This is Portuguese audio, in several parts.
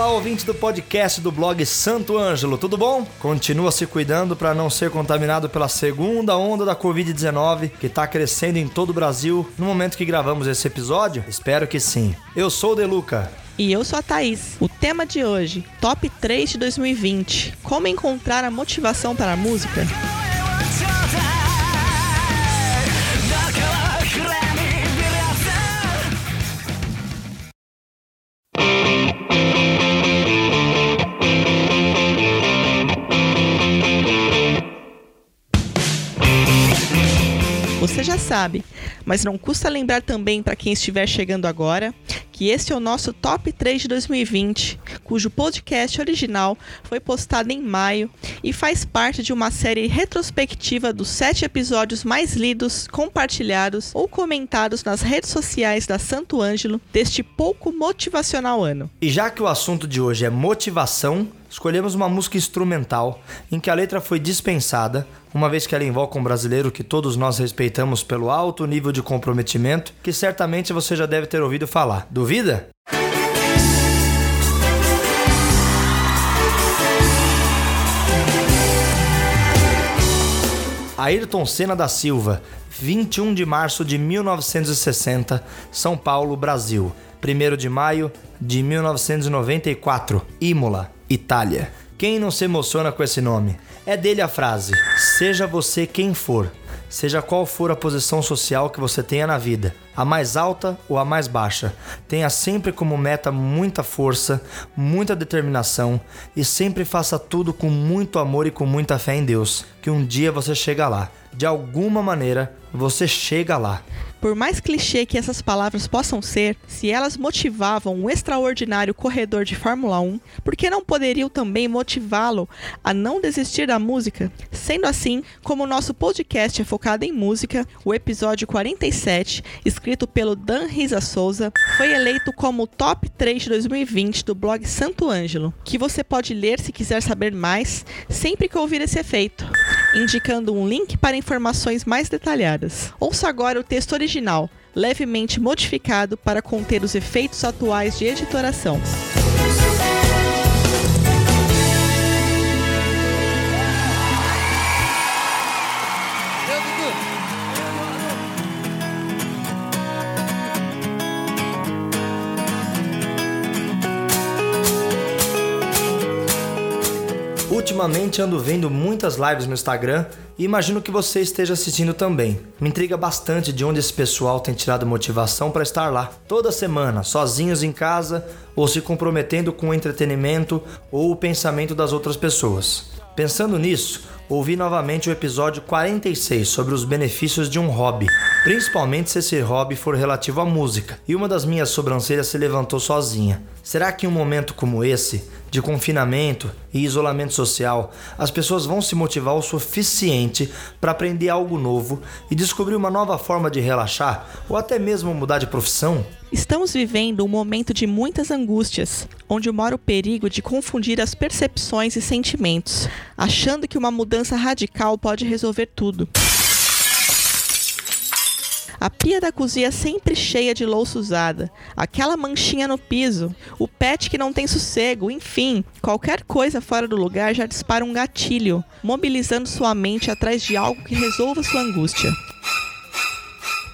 Olá, ouvinte do podcast do blog Santo Ângelo, tudo bom? Continua se cuidando para não ser contaminado pela segunda onda da Covid-19 que está crescendo em todo o Brasil no momento que gravamos esse episódio? Espero que sim. Eu sou o Deluca. E eu sou a Thaís. O tema de hoje, Top 3 de 2020. Como encontrar a motivação para a música? Sabe, mas não custa lembrar também para quem estiver chegando agora que este é o nosso top 3 de 2020, cujo podcast original foi postado em maio e faz parte de uma série retrospectiva dos sete episódios mais lidos, compartilhados ou comentados nas redes sociais da Santo Ângelo deste pouco motivacional ano. E já que o assunto de hoje é motivação, escolhemos uma música instrumental em que a letra foi dispensada, uma vez que ela invoca um brasileiro que todos nós respeitamos pelo alto nível de comprometimento, que certamente você já deve ter ouvido falar. Duvida? Ayrton Senna da Silva, 21 de março de 1960, São Paulo, Brasil. 1 de maio de 1994, Imola, Itália. Quem não se emociona com esse nome? É dele a frase: Seja você quem for, seja qual for a posição social que você tenha na vida, a mais alta ou a mais baixa, tenha sempre como meta muita força, muita determinação e sempre faça tudo com muito amor e com muita fé em Deus, que um dia você chega lá. De alguma maneira, você chega lá. Por mais clichê que essas palavras possam ser, se elas motivavam um extraordinário corredor de Fórmula 1, por que não poderiam também motivá-lo a não desistir da música? Sendo assim, como o nosso podcast é focado em música, o episódio 47, escrito pelo Dan Risa Souza, foi eleito como o top 3 de 2020 do blog Santo Ângelo, que você pode ler se quiser saber mais sempre que ouvir esse efeito, indicando um link para informações mais detalhadas. Ouça agora o texto original levemente modificado para conter os efeitos atuais de editoração. Ultimamente ando vendo muitas lives no Instagram e imagino que você esteja assistindo também. Me intriga bastante de onde esse pessoal tem tirado motivação para estar lá, toda semana, sozinhos em casa ou se comprometendo com o entretenimento ou o pensamento das outras pessoas. Pensando nisso, ouvi novamente o episódio 46 sobre os benefícios de um hobby, principalmente se esse hobby for relativo à música, e uma das minhas sobrancelhas se levantou sozinha. Será que em um momento como esse, de confinamento e isolamento social, as pessoas vão se motivar o suficiente para aprender algo novo e descobrir uma nova forma de relaxar ou até mesmo mudar de profissão? Estamos vivendo um momento de muitas angústias, onde mora o perigo de confundir as percepções e sentimentos, achando que uma mudança radical pode resolver tudo. A pia da cozinha sempre cheia de louça usada, aquela manchinha no piso, o pet que não tem sossego, enfim, qualquer coisa fora do lugar já dispara um gatilho, mobilizando sua mente atrás de algo que resolva sua angústia.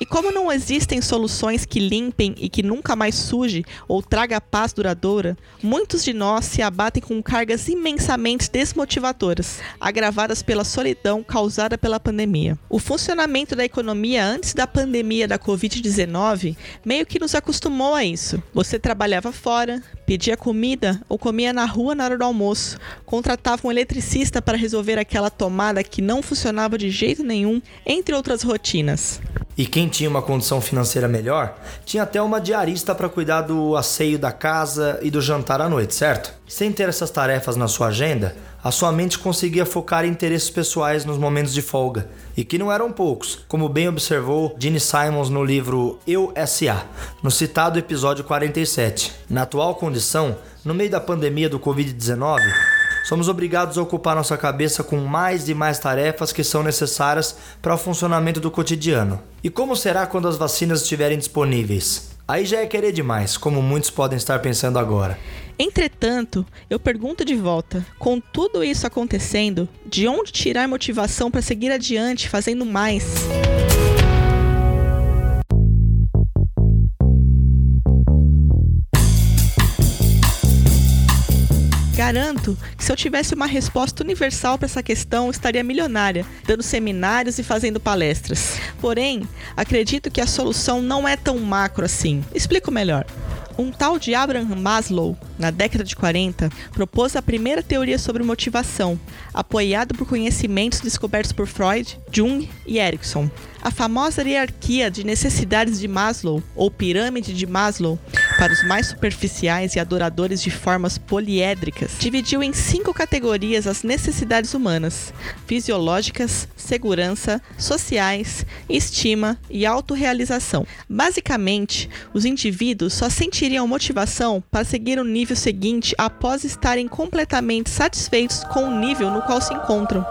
Como não existem soluções que limpem e que nunca mais suje ou traga paz duradoura, muitos de nós se abatem com cargas imensamente desmotivadoras, agravadas pela solidão causada pela pandemia. O funcionamento da economia antes da pandemia da Covid-19 meio que nos acostumou a isso. Você trabalhava fora, pedia comida ou comia na rua na hora do almoço, contratava um eletricista para resolver aquela tomada que não funcionava de jeito nenhum, entre outras rotinas. E quem tinha uma condição financeira melhor, tinha até uma diarista para cuidar do asseio da casa e do jantar à noite, certo? Sem ter essas tarefas na sua agenda, a sua mente conseguia focar em interesses pessoais nos momentos de folga, e que não eram poucos, como bem observou Gene Simons no livro Eu S.A., no citado episódio 47. Na atual condição, no meio da pandemia do Covid-19, somos obrigados a ocupar nossa cabeça com mais e mais tarefas que são necessárias para o funcionamento do cotidiano. E como será quando as vacinas estiverem disponíveis? Aí já é querer demais, como muitos podem estar pensando agora. Entretanto, eu pergunto de volta: com tudo isso acontecendo, de onde tirar motivação para seguir adiante fazendo mais? Garanto que se eu tivesse uma resposta universal para essa questão, estaria milionária, dando seminários e fazendo palestras. Porém, acredito que a solução não é tão macro assim. Explico melhor. Um tal de Abraham Maslow, na década de 40, propôs a primeira teoria sobre motivação, apoiado por conhecimentos descobertos por Freud, Jung e Erickson. A famosa hierarquia de necessidades de Maslow, ou pirâmide de Maslow, para os mais superficiais e adoradores de formas poliédricas, dividiu em cinco categorias as necessidades humanas: fisiológicas, segurança, sociais, estima e autorrealização. Basicamente, os indivíduos só sentiriam motivação para seguir o nível seguinte após estarem completamente satisfeitos com o nível no qual se encontram.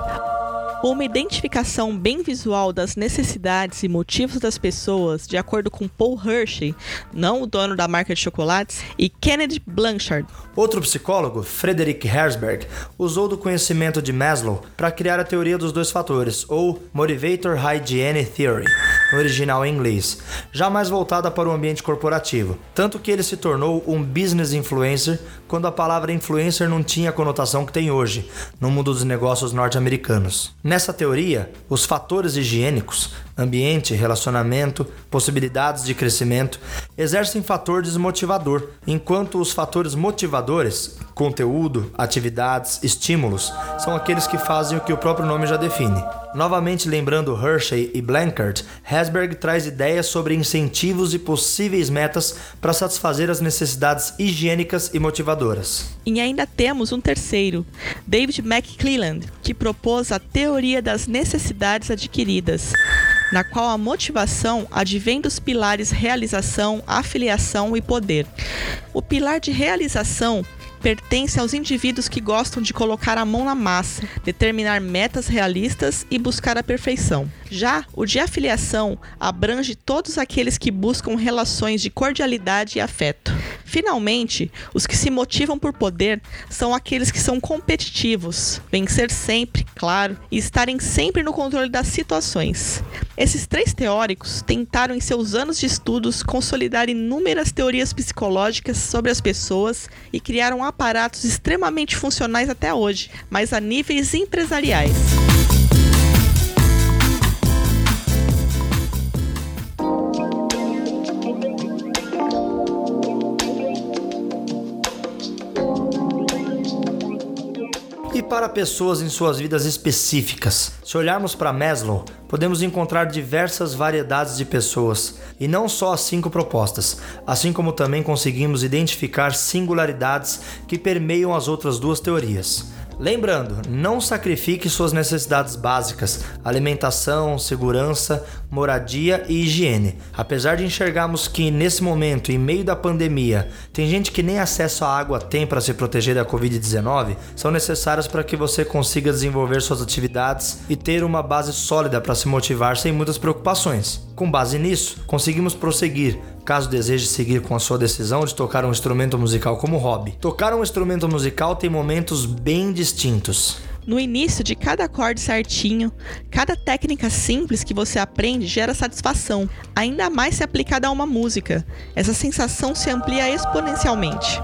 Uma identificação bem visual das necessidades e motivos das pessoas, de acordo com Paul Hershey, não o dono da marca de chocolates, e Kennedy Blanchard. Outro psicólogo, Frederick Herzberg, usou do conhecimento de Maslow para criar a teoria dos dois fatores, ou Motivator Hygiene Theory, no original em inglês, jamais voltada para o ambiente corporativo, tanto que ele se tornou um business influencer quando a palavra influencer não tinha a conotação que tem hoje, no mundo dos negócios norte-americanos. Nessa teoria, os fatores higiênicos, ambiente, relacionamento, possibilidades de crescimento, exercem fator desmotivador, enquanto os fatores motivadores, conteúdo, atividades, estímulos, são aqueles que fazem o que o próprio nome já define. Novamente lembrando Hershey e Blanchard, Hasberg traz ideias sobre incentivos e possíveis metas para satisfazer as necessidades higiênicas e motivadoras. E ainda temos um terceiro, David McClelland, que propôs a teoria das necessidades adquiridas na qual a motivação advém dos pilares realização, afiliação e poder. O pilar de realização pertence aos indivíduos que gostam de colocar a mão na massa, determinar metas realistas e buscar a perfeição. Já o de afiliação abrange todos aqueles que buscam relações de cordialidade e afeto. Finalmente, os que se motivam por poder são aqueles que são competitivos, vencer sempre, claro, e estarem sempre no controle das situações. Esses três teóricos tentaram, em seus anos de estudos, consolidar inúmeras teorias psicológicas sobre as pessoas e criaram aparatos extremamente funcionais até hoje, mas a níveis empresariais. Para pessoas em suas vidas específicas. Se olharmos para Maslow, podemos encontrar diversas variedades de pessoas, e não só as cinco propostas, assim como também conseguimos identificar singularidades que permeiam as outras duas teorias. Lembrando, não sacrifique suas necessidades básicas: alimentação, segurança, moradia e higiene. Apesar de enxergarmos que nesse momento, em meio da pandemia, tem gente que nem acesso à água tem para se proteger da Covid-19, são necessárias para que você consiga desenvolver suas atividades e ter uma base sólida para se motivar sem muitas preocupações. Com base nisso, conseguimos prosseguir caso deseje seguir com a sua decisão de tocar um instrumento musical como hobby. Tocar um instrumento musical tem momentos bem distintos. No início de cada acorde certinho, cada técnica simples que você aprende gera satisfação, ainda mais se aplicada a uma música. Essa sensação se amplia exponencialmente.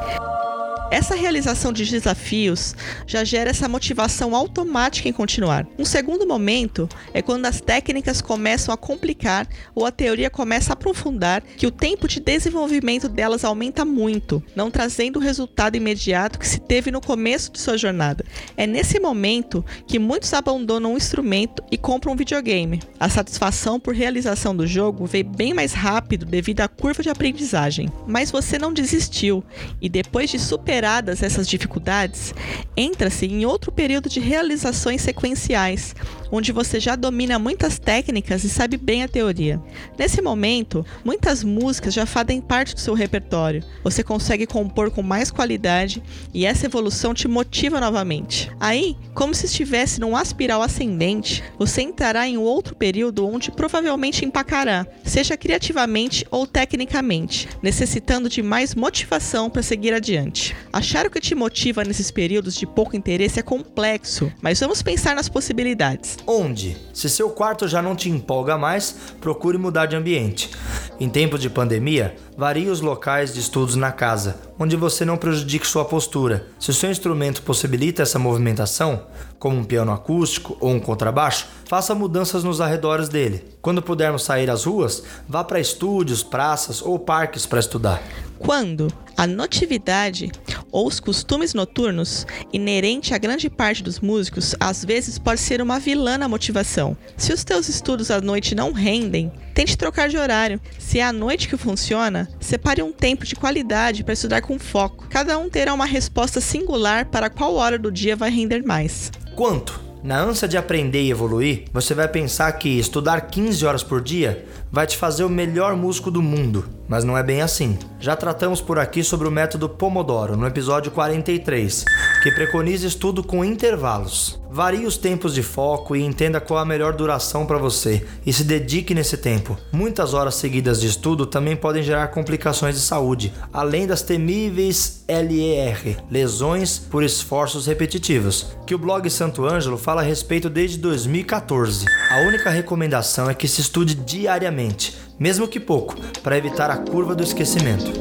Essa realização de desafios já gera essa motivação automática em continuar. Um segundo momento é quando as técnicas começam a complicar ou a teoria começa a aprofundar, que o tempo de desenvolvimento delas aumenta muito, não trazendo o resultado imediato que se teve no começo de sua jornada. É nesse momento que muitos abandonam o instrumento e compram um videogame. A satisfação por realização do jogo vem bem mais rápido devido à curva de aprendizagem. Mas você não desistiu e depois de superar superadas essas dificuldades, entra-se em outro período de realizações sequenciais, onde você já domina muitas técnicas e sabe bem a teoria. Nesse momento, muitas músicas já fazem parte do seu repertório. Você consegue compor com mais qualidade e essa evolução te motiva novamente. Aí, como se estivesse num aspiral ascendente, você entrará em outro período onde provavelmente empacará, seja criativamente ou tecnicamente, necessitando de mais motivação para seguir adiante. Achar o que te motiva nesses períodos de pouco interesse é complexo, mas vamos pensar nas possibilidades. Onde? Se seu quarto já não te empolga mais, procure mudar de ambiente. Em tempos de pandemia, varie os locais de estudos na casa, onde você não prejudique sua postura. Se o seu instrumento possibilita essa movimentação, como um piano acústico ou um contrabaixo, faça mudanças nos arredores dele. Quando pudermos sair às ruas, vá para estúdios, praças ou parques para estudar. Quando a notividade ou os costumes noturnos, inerente a grande parte dos músicos, às vezes pode ser uma vilã na motivação. Se os teus estudos à noite não rendem, tente trocar de horário. Se é à noite que funciona, separe um tempo de qualidade para estudar com foco. Cada um terá uma resposta singular para qual hora do dia vai render mais. Quanto? Na ânsia de aprender e evoluir, você vai pensar que estudar 15 horas por dia vai te fazer o melhor músico do mundo, mas não é bem assim. Já tratamos por aqui sobre o método Pomodoro no episódio 43, que preconiza estudo com intervalos. Varie os tempos de foco e entenda qual a melhor duração para você e se dedique nesse tempo. Muitas horas seguidas de estudo também podem gerar complicações de saúde, além das temíveis LER, lesões por esforços repetitivos, que o blog Santo Ângelo fala a respeito desde 2014. A única recomendação é que se estude diariamente, mesmo que pouco, para evitar a curva do esquecimento.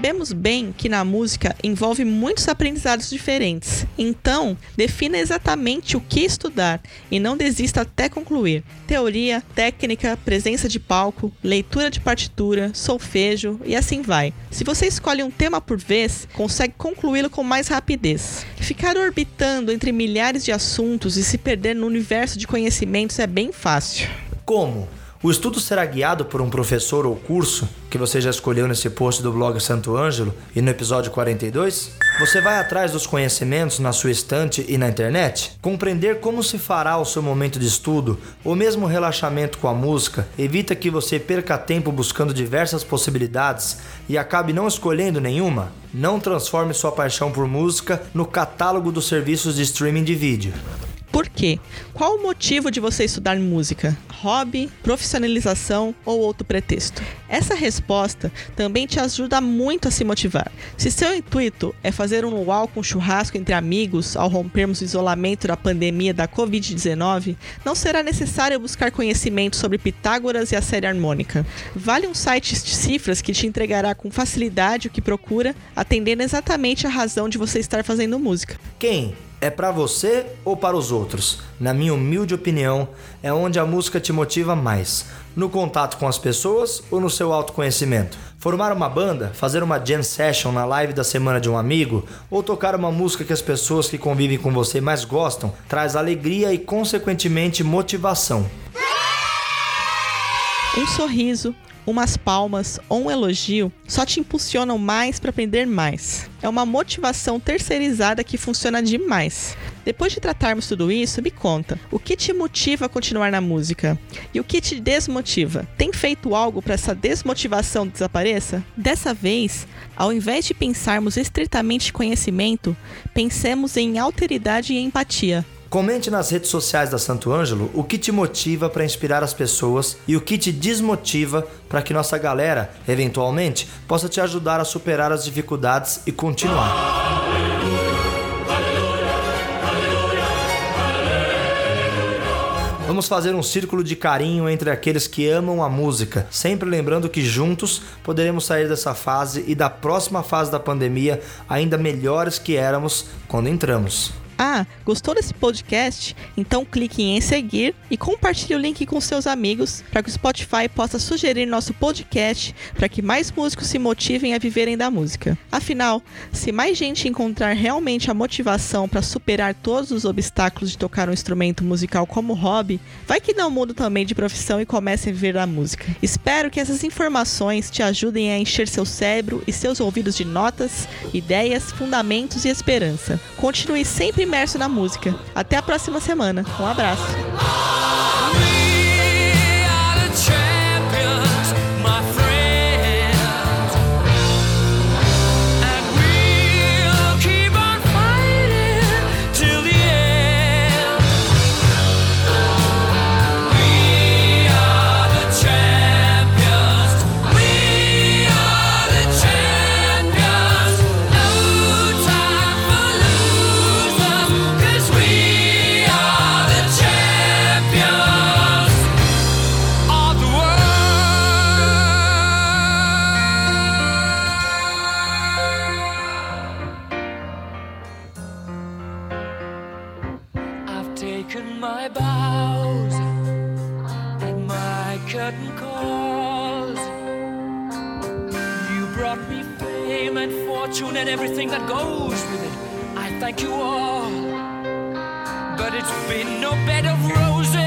Sabemos bem que na música envolve muitos aprendizados diferentes. Então, defina exatamente o que estudar e não desista até concluir. Teoria, técnica, presença de palco, leitura de partitura, solfejo e assim vai. Se você escolhe um tema por vez, consegue concluí-lo com mais rapidez. Ficar orbitando entre milhares de assuntos e se perder no universo de conhecimentos é bem fácil. Como? O estudo será guiado por um professor ou curso que você já escolheu nesse post do blog Santo Ângelo e no episódio 42? Você vai atrás dos conhecimentos na sua estante e na internet? Compreender como se fará o seu momento de estudo ou mesmo relaxamento com a música evita que você perca tempo buscando diversas possibilidades e acabe não escolhendo nenhuma? Não transforme sua paixão por música no catálogo dos serviços de streaming de vídeo. Por quê? Qual o motivo de você estudar música? Hobby, profissionalização ou outro pretexto? Essa resposta também te ajuda muito a se motivar. Se seu intuito é fazer um luau com churrasco entre amigos ao rompermos o isolamento da pandemia da Covid-19, não será necessário buscar conhecimento sobre Pitágoras e a série harmônica. Vale um site de cifras que te entregará com facilidade o que procura, atendendo exatamente a razão de você estar fazendo música. Quem é para você ou para os outros? Na minha humilde opinião, é onde a música te motiva mais. No contato com as pessoas ou no seu autoconhecimento? Formar uma banda, fazer uma jam session na live da semana de um amigo ou tocar uma música que as pessoas que convivem com você mais gostam traz alegria e, consequentemente, motivação. Um sorriso, umas palmas ou um elogio só te impulsionam mais para aprender mais. É uma motivação terceirizada que funciona demais. Depois de tratarmos tudo isso, me conta, o que te motiva a continuar na música? E o que te desmotiva? Tem feito algo para essa desmotivação desapareça? Dessa vez, ao invés de pensarmos estritamente conhecimento, pensemos em alteridade e empatia. Comente nas redes sociais da Santo Ângelo o que te motiva para inspirar as pessoas e o que te desmotiva para que nossa galera, eventualmente, possa te ajudar a superar as dificuldades e continuar. Vamos fazer um círculo de carinho entre aqueles que amam a música, sempre lembrando que juntos poderemos sair dessa fase e da próxima fase da pandemia ainda melhores que éramos quando entramos. Ah, gostou desse podcast? Então clique em seguir e compartilhe o link com seus amigos para que o Spotify possa sugerir nosso podcast para que mais músicos se motivem a viverem da música. Afinal, se mais gente encontrar realmente a motivação para superar todos os obstáculos de tocar um instrumento musical como hobby, vai que não muda também de profissão e comece a viver da música. Espero que essas informações te ajudem a encher seu cérebro e seus ouvidos de notas, ideias, fundamentos e esperança. Continue sempre imerso na música. Até a próxima semana. Um abraço. Thank you all, but it's been no bed of roses.